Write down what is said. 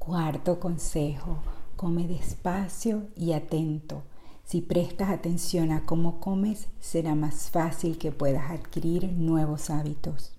Cuarto consejo, come despacio y atento. Si prestas atención a cómo comes, será más fácil que puedas adquirir nuevos hábitos.